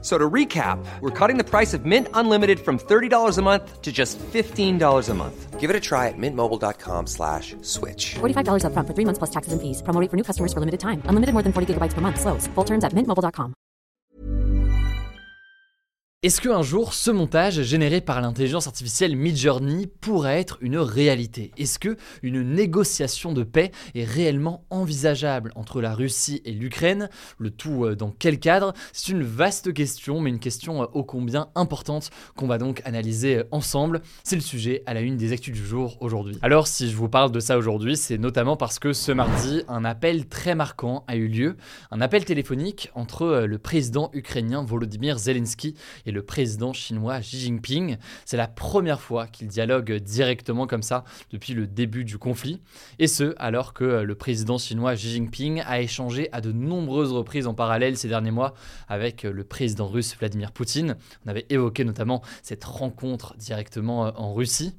So to recap, we're cutting the price of Mint Unlimited from $30 a month to just $15 a month. Give it a try at mintmobile.com slash switch. $45 upfront for three months plus taxes and fees. Promo for new customers for limited time. Unlimited more than 40 gigabytes per month. Slows. Full terms at mintmobile.com. Est-ce qu'un jour, ce montage généré par l'intelligence artificielle Midjourney pourrait être une réalité? Est-ce que une négociation de paix est réellement envisageable entre la Russie et l'Ukraine? Le tout euh, dans quel cadre? C'est une vaste question, mais une question euh, ô combien importante qu'on va donc analyser euh, ensemble. C'est le sujet à la une des actus du jour aujourd'hui. Alors, si je vous parle de ça aujourd'hui, c'est notamment parce que ce mardi, un appel très marquant a eu lieu, un appel téléphonique entre le président ukrainien Volodymyr Zelensky le président chinois Xi Jinping. C'est la première fois qu'il dialogue directement comme ça depuis le début du conflit. Et ce, alors que le président chinois Xi Jinping a échangé à de nombreuses reprises en parallèle ces derniers mois avec le président russe Vladimir Poutine. On avait évoqué notamment cette rencontre directement en Russie.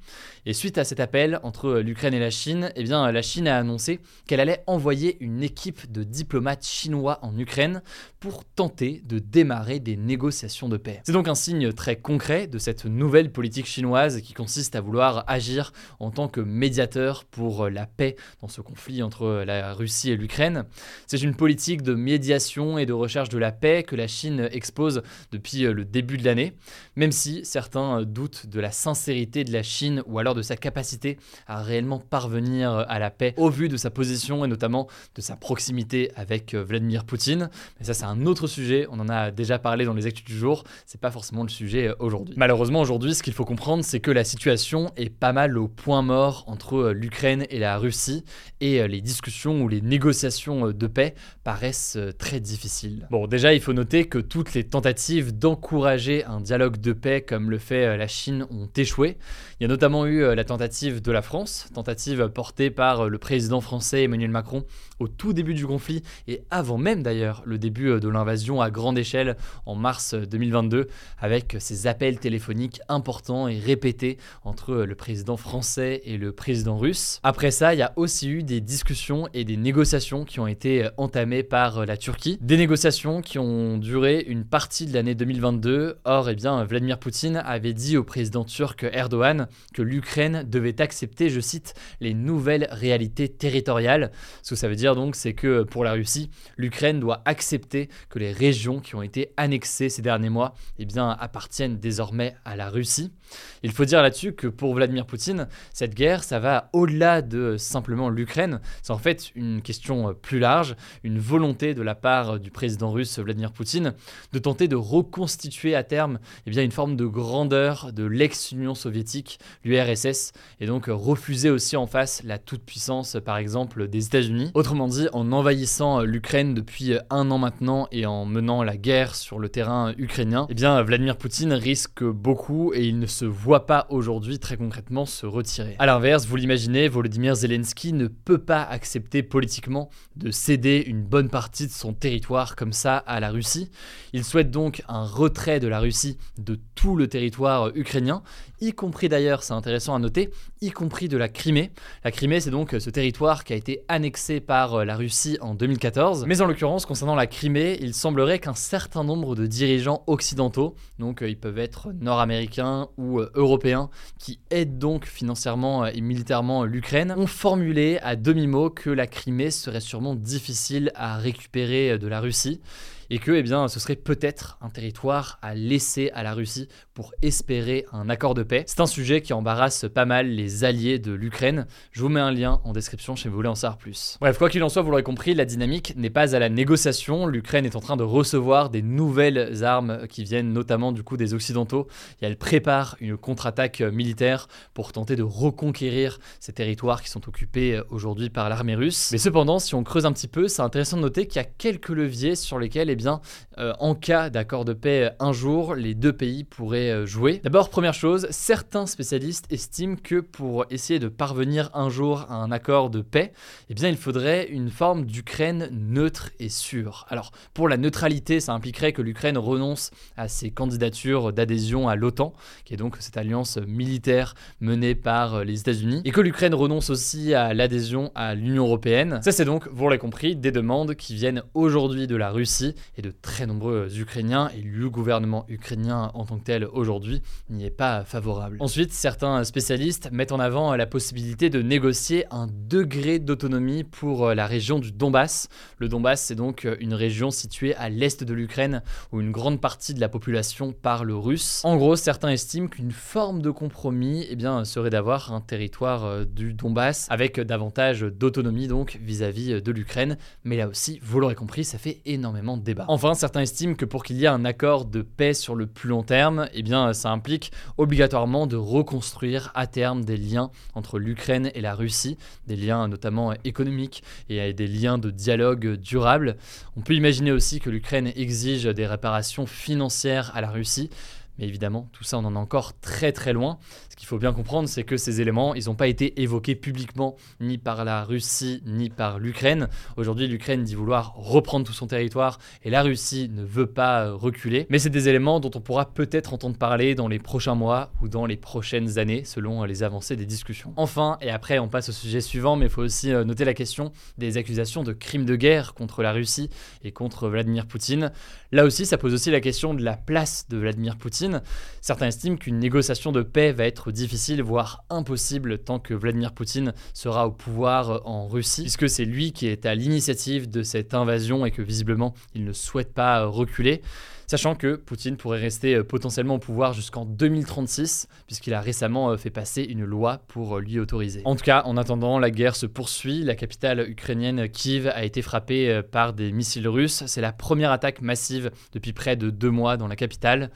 Et suite à cet appel entre l'Ukraine et la Chine, eh bien, la Chine a annoncé qu'elle allait envoyer une équipe de diplomates chinois en Ukraine pour tenter de démarrer des négociations de paix. C'est donc un signe très concret de cette nouvelle politique chinoise qui consiste à vouloir agir en tant que médiateur pour la paix dans ce conflit entre la Russie et l'Ukraine. C'est une politique de médiation et de recherche de la paix que la Chine expose depuis le début de l'année, même si certains doutent de la sincérité de la Chine ou alors de sa capacité à réellement parvenir à la paix au vu de sa position et notamment de sa proximité avec Vladimir Poutine. Mais ça c'est un autre sujet, on en a déjà parlé dans les actus du jour, c'est pas forcément le sujet euh, aujourd'hui. Malheureusement aujourd'hui ce qu'il faut comprendre c'est que la situation est pas mal au point mort entre euh, l'Ukraine et la Russie et euh, les discussions ou les négociations de paix paraissent très difficiles. Bon déjà il faut noter que toutes les tentatives d'encourager un dialogue de paix comme le fait la Chine ont échoué. Il y a notamment eu la tentative de la France, tentative portée par le président français Emmanuel Macron au tout début du conflit et avant même d'ailleurs le début de l'invasion à grande échelle en mars 2022 avec ces appels téléphoniques importants et répétés entre le président français et le président russe. Après ça, il y a aussi eu des discussions et des négociations qui ont été entamées par la Turquie, des négociations qui ont duré une partie de l'année 2022. Or, eh bien, Vladimir Poutine avait dit au président turc Erdogan que l'Ukraine devait accepter, je cite, les nouvelles réalités territoriales. Ce que ça veut dire donc, c'est que pour la Russie, l'Ukraine doit accepter que les régions qui ont été annexées ces derniers mois eh appartiennent désormais à la Russie. Il faut dire là-dessus que pour Vladimir Poutine, cette guerre, ça va au-delà de simplement l'Ukraine. C'est en fait une question plus large, une volonté de la part du président russe Vladimir Poutine de tenter de reconstituer à terme eh bien, une forme de grandeur de l'ex-Union soviétique, l'URSS, et donc refuser aussi en face la toute-puissance, par exemple, des États-Unis. Autrement dit, en envahissant l'Ukraine depuis un an maintenant et en menant la guerre sur le terrain ukrainien, eh bien, Vladimir Poutine risque beaucoup et il ne se voit pas aujourd'hui très concrètement se retirer. A l'inverse, vous l'imaginez, Volodymyr Zelensky ne peut pas accepter politiquement de céder une bonne partie de son territoire comme ça à la Russie. Il souhaite donc un retrait de la Russie de tout le territoire ukrainien, y compris d'ailleurs, c'est intéressant à noter, y compris de la Crimée. La Crimée, c'est donc ce territoire qui a été annexé par la Russie en 2014. Mais en l'occurrence, concernant la Crimée, il semblerait qu'un certain nombre de dirigeants occidentaux, donc euh, ils peuvent être nord-américains ou euh, européens, qui aident donc financièrement et militairement l'Ukraine, ont formulé à demi-mot que la Crimée serait sûrement difficile à récupérer de la Russie et que eh bien, ce serait peut-être un territoire à laisser à la Russie pour espérer un accord de paix. C'est un sujet qui embarrasse pas mal les alliés de l'Ukraine. Je vous mets un lien en description si vous voulez en savoir plus. Bref, quoi qu'il en soit, vous l'aurez compris, la dynamique n'est pas à la négociation. L'Ukraine est en train de recevoir des nouvelles armes qui viennent notamment du coup des Occidentaux et elle prépare une contre-attaque militaire pour tenter de reconquérir ces territoires qui sont occupés aujourd'hui par l'armée russe. Mais cependant, si on creuse un petit peu, c'est intéressant de noter qu'il y a quelques leviers sur lesquels eh euh, en cas d'accord de paix un jour, les deux pays pourraient euh, jouer. D'abord, première chose, certains spécialistes estiment que pour essayer de parvenir un jour à un accord de paix, eh bien, il faudrait une forme d'Ukraine neutre et sûre. Alors, pour la neutralité, ça impliquerait que l'Ukraine renonce à ses candidatures d'adhésion à l'OTAN, qui est donc cette alliance militaire menée par les États-Unis, et que l'Ukraine renonce aussi à l'adhésion à l'Union européenne. Ça, c'est donc, vous l'avez compris, des demandes qui viennent aujourd'hui de la Russie et de très nombreux Ukrainiens, et le gouvernement ukrainien en tant que tel aujourd'hui n'y est pas favorable. Ensuite, certains spécialistes mettent en avant la possibilité de négocier un degré d'autonomie pour la région du Donbass. Le Donbass, c'est donc une région située à l'est de l'Ukraine où une grande partie de la population parle russe. En gros, certains estiment qu'une forme de compromis eh bien, serait d'avoir un territoire euh, du Donbass avec davantage d'autonomie donc vis-à-vis de l'Ukraine. Mais là aussi, vous l'aurez compris, ça fait énormément de Enfin, certains estiment que pour qu'il y ait un accord de paix sur le plus long terme, eh bien, ça implique obligatoirement de reconstruire à terme des liens entre l'Ukraine et la Russie, des liens notamment économiques et des liens de dialogue durable. On peut imaginer aussi que l'Ukraine exige des réparations financières à la Russie, mais évidemment, tout ça, on en est encore très très loin. Ce qu'il faut bien comprendre, c'est que ces éléments, ils n'ont pas été évoqués publiquement ni par la Russie ni par l'Ukraine. Aujourd'hui, l'Ukraine dit vouloir reprendre tout son territoire et la Russie ne veut pas euh, reculer. Mais c'est des éléments dont on pourra peut-être entendre parler dans les prochains mois ou dans les prochaines années, selon les avancées des discussions. Enfin, et après on passe au sujet suivant, mais il faut aussi euh, noter la question des accusations de crimes de guerre contre la Russie et contre Vladimir Poutine. Là aussi, ça pose aussi la question de la place de Vladimir Poutine Certains estiment qu'une négociation de paix va être difficile, voire impossible, tant que Vladimir Poutine sera au pouvoir en Russie, puisque c'est lui qui est à l'initiative de cette invasion et que visiblement il ne souhaite pas reculer sachant que Poutine pourrait rester euh, potentiellement au pouvoir jusqu'en 2036, puisqu'il a récemment euh, fait passer une loi pour euh, lui autoriser. En tout cas, en attendant, la guerre se poursuit. La capitale ukrainienne Kiev a été frappée par des missiles russes. C'est la première attaque massive depuis près de deux mois dans la capitale.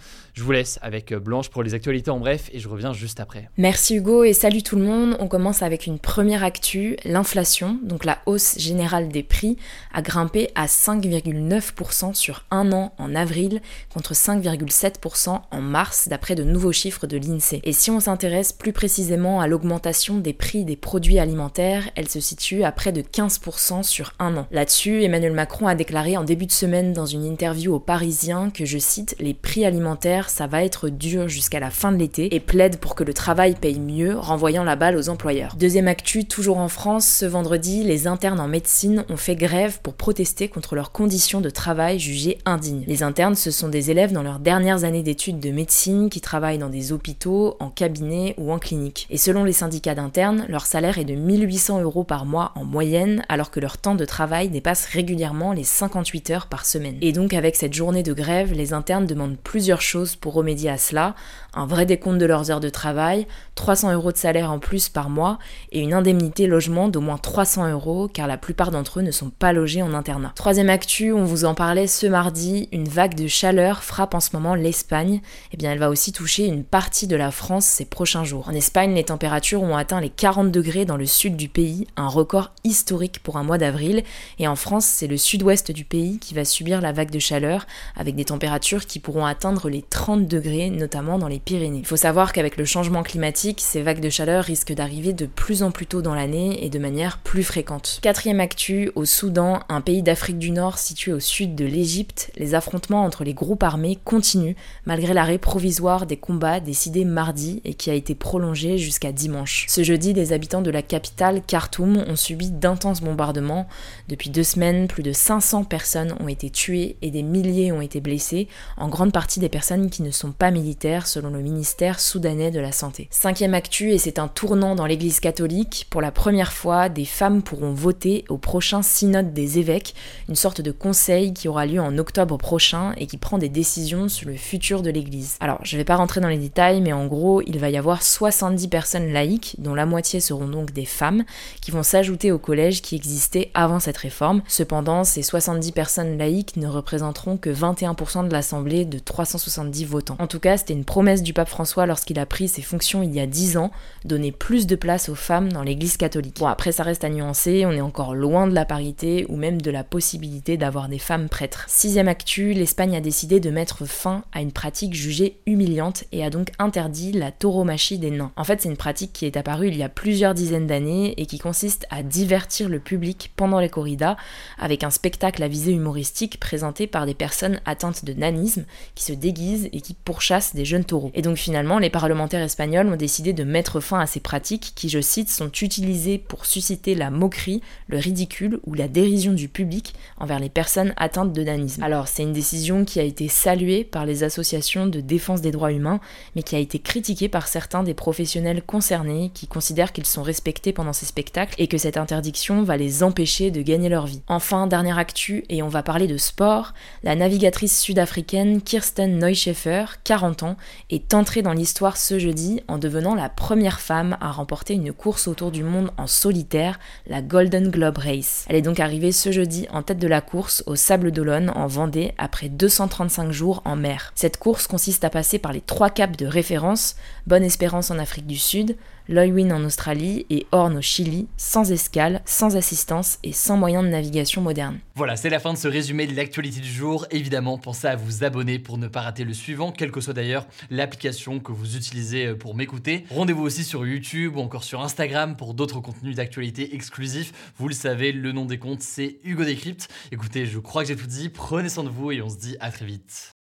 Avec Blanche pour les actualités en bref et je reviens juste après. Merci Hugo et salut tout le monde. On commence avec une première actu, l'inflation, donc la hausse générale des prix, a grimpé à 5,9% sur un an en avril contre 5,7% en mars d'après de nouveaux chiffres de l'INSEE. Et si on s'intéresse plus précisément à l'augmentation des prix des produits alimentaires, elle se situe à près de 15% sur un an. Là-dessus, Emmanuel Macron a déclaré en début de semaine dans une interview aux Parisiens que, je cite, les prix alimentaires, ça va être dur jusqu'à la fin de l'été et plaide pour que le travail paye mieux, renvoyant la balle aux employeurs. Deuxième actu, toujours en France, ce vendredi, les internes en médecine ont fait grève pour protester contre leurs conditions de travail jugées indignes. Les internes se sont des élèves dans leurs dernières années d'études de médecine qui travaillent dans des hôpitaux, en cabinet ou en clinique. Et selon les syndicats d'internes, leur salaire est de 1800 euros par mois en moyenne, alors que leur temps de travail dépasse régulièrement les 58 heures par semaine. Et donc avec cette journée de grève, les internes demandent plusieurs choses pour remédier à cela. Un vrai décompte de leurs heures de travail, 300 euros de salaire en plus par mois et une indemnité logement d'au moins 300 euros car la plupart d'entre eux ne sont pas logés en internat. Troisième actu, on vous en parlait ce mardi, une vague de chaleur frappe en ce moment l'Espagne. Eh bien elle va aussi toucher une partie de la France ces prochains jours. En Espagne, les températures ont atteint les 40 degrés dans le sud du pays, un record historique pour un mois d'avril. Et en France, c'est le sud-ouest du pays qui va subir la vague de chaleur avec des températures qui pourront atteindre les 30 degrés, notamment dans les Pyrénées. Il faut savoir qu'avec le changement climatique, ces vagues de chaleur risquent d'arriver de plus en plus tôt dans l'année et de manière plus fréquente. Quatrième actu, au Soudan, un pays d'Afrique du Nord situé au sud de l'Égypte, les affrontements entre les groupes armés continuent malgré l'arrêt provisoire des combats décidé mardi et qui a été prolongé jusqu'à dimanche. Ce jeudi, des habitants de la capitale Khartoum ont subi d'intenses bombardements. Depuis deux semaines, plus de 500 personnes ont été tuées et des milliers ont été blessées, en grande partie des personnes qui ne sont pas militaires selon le ministère soudanais de la Santé cinquième actu, et c'est un tournant dans l'Église catholique. Pour la première fois, des femmes pourront voter au prochain synode des évêques, une sorte de conseil qui aura lieu en octobre prochain et qui prend des décisions sur le futur de l'Église. Alors, je vais pas rentrer dans les détails, mais en gros, il va y avoir 70 personnes laïques, dont la moitié seront donc des femmes, qui vont s'ajouter au collège qui existait avant cette réforme. Cependant, ces 70 personnes laïques ne représenteront que 21% de l'Assemblée de 370 votants. En tout cas, c'était une promesse du pape François lorsqu'il a pris ses fonctions il y a 10 ans, donner plus de place aux femmes dans l'église catholique. Bon, après, ça reste à nuancer, on est encore loin de la parité ou même de la possibilité d'avoir des femmes prêtres. Sixième actu, l'Espagne a décidé de mettre fin à une pratique jugée humiliante et a donc interdit la tauromachie des nains. En fait, c'est une pratique qui est apparue il y a plusieurs dizaines d'années et qui consiste à divertir le public pendant les corridas avec un spectacle à visée humoristique présenté par des personnes atteintes de nanisme qui se déguisent et qui pourchassent des jeunes taureaux. Et donc finalement, les parlementaires espagnols ont décidé de mettre fin à ces pratiques qui, je cite, sont utilisées pour susciter la moquerie, le ridicule ou la dérision du public envers les personnes atteintes de nanisme. Alors, c'est une décision qui a été saluée par les associations de défense des droits humains, mais qui a été critiquée par certains des professionnels concernés qui considèrent qu'ils sont respectés pendant ces spectacles et que cette interdiction va les empêcher de gagner leur vie. Enfin, dernière actu, et on va parler de sport, la navigatrice sud-africaine Kirsten Neuscheffer, 40 ans, est entrée dans l'histoire ce jeudi en devenant la première femme à remporter une course autour du monde en solitaire, la Golden Globe Race. Elle est donc arrivée ce jeudi en tête de la course au Sable d'Olonne en Vendée après 235 jours en mer. Cette course consiste à passer par les trois caps de référence, Bonne Espérance en Afrique du Sud, Loywin en Australie et Horn au Chili, sans escale, sans assistance et sans moyen de navigation moderne. Voilà, c'est la fin de ce résumé de l'actualité du jour. Évidemment, pensez à vous abonner pour ne pas rater le suivant, quelle que soit d'ailleurs l'application que vous utilisez euh, pour m'écouter. Rendez-vous aussi sur YouTube ou encore sur Instagram pour d'autres contenus d'actualité exclusifs. Vous le savez, le nom des comptes, c'est Hugo Décrypte. Écoutez, je crois que j'ai tout dit. Prenez soin de vous et on se dit à très vite.